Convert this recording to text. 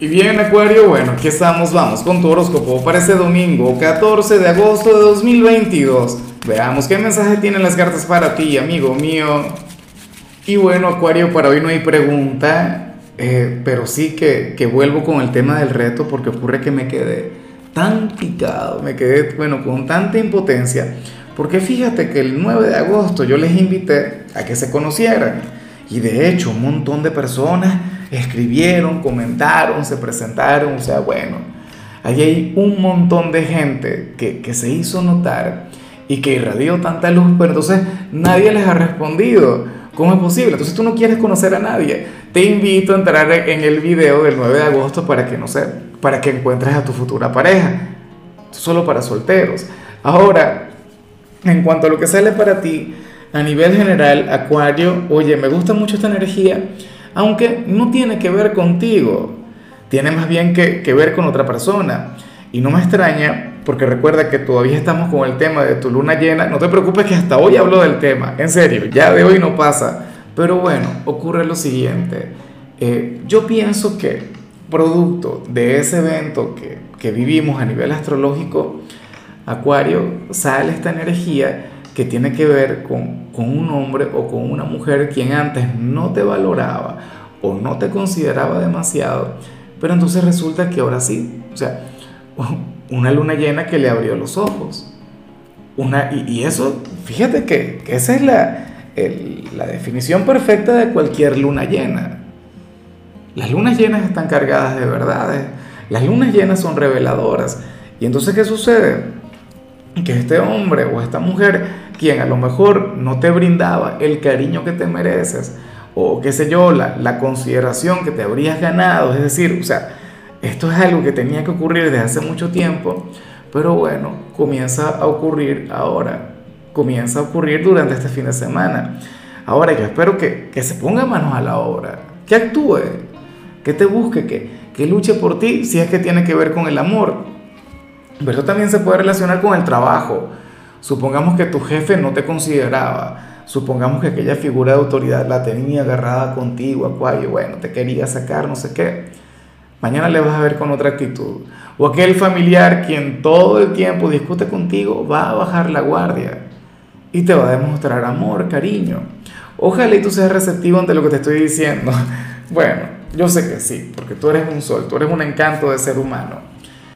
Y bien, Acuario, bueno, aquí estamos, vamos con tu horóscopo para este domingo, 14 de agosto de 2022. Veamos qué mensaje tienen las cartas para ti, amigo mío. Y bueno, Acuario, para hoy no hay pregunta, eh, pero sí que, que vuelvo con el tema del reto porque ocurre que me quedé tan picado, me quedé, bueno, con tanta impotencia. Porque fíjate que el 9 de agosto yo les invité a que se conocieran. Y de hecho, un montón de personas escribieron, comentaron, se presentaron, o sea, bueno, ahí hay un montón de gente que, que se hizo notar y que irradió tanta luz, pero entonces nadie les ha respondido. ¿Cómo es posible? Entonces tú no quieres conocer a nadie. Te invito a entrar en el video del 9 de agosto para que, no sé, para que encuentres a tu futura pareja. Solo para solteros. Ahora, en cuanto a lo que sale para ti, a nivel general, Acuario, oye, me gusta mucho esta energía aunque no tiene que ver contigo, tiene más bien que, ver con otra persona. Y no me extraña, porque recuerda que todavía estamos con el tema de tu luna llena. No te preocupes que hasta hoy hablo del tema, en serio, ya de hoy no pasa. Pero bueno, ocurre lo siguiente. Eh, yo pienso que producto de ese evento que, que vivimos a nivel astrológico, Acuario, sale esta energía que tiene que ver con, un hombre o con una mujer quien antes no te valoraba o no te consideraba demasiado, pero entonces resulta que ahora sí, o sea, una luna llena que le abrió los ojos. Una, y, eso, fíjate que, esa es la, la definición perfecta de cualquier luna llena. Las lunas llenas están cargadas de verdades, las lunas llenas son reveladoras. Y entonces, ¿qué sucede? Que este hombre o esta mujer quien a lo mejor no te brindaba el cariño que te mereces o qué sé yo, la, la consideración que te habrías ganado, es decir, o sea, esto es algo que tenía que ocurrir desde hace mucho tiempo, pero bueno, comienza a ocurrir ahora, comienza a ocurrir durante este fin de semana. Ahora yo espero que, que se ponga manos a la obra, que actúe, que te busque, que, que luche por ti si es que tiene que ver con el amor. Pero eso también se puede relacionar con el trabajo. Supongamos que tu jefe no te consideraba, supongamos que aquella figura de autoridad la tenía agarrada contigo, Acuario, bueno, te quería sacar, no sé qué. Mañana le vas a ver con otra actitud. O aquel familiar quien todo el tiempo discute contigo va a bajar la guardia y te va a demostrar amor, cariño. Ojalá y tú seas receptivo ante lo que te estoy diciendo. Bueno, yo sé que sí, porque tú eres un sol, tú eres un encanto de ser humano.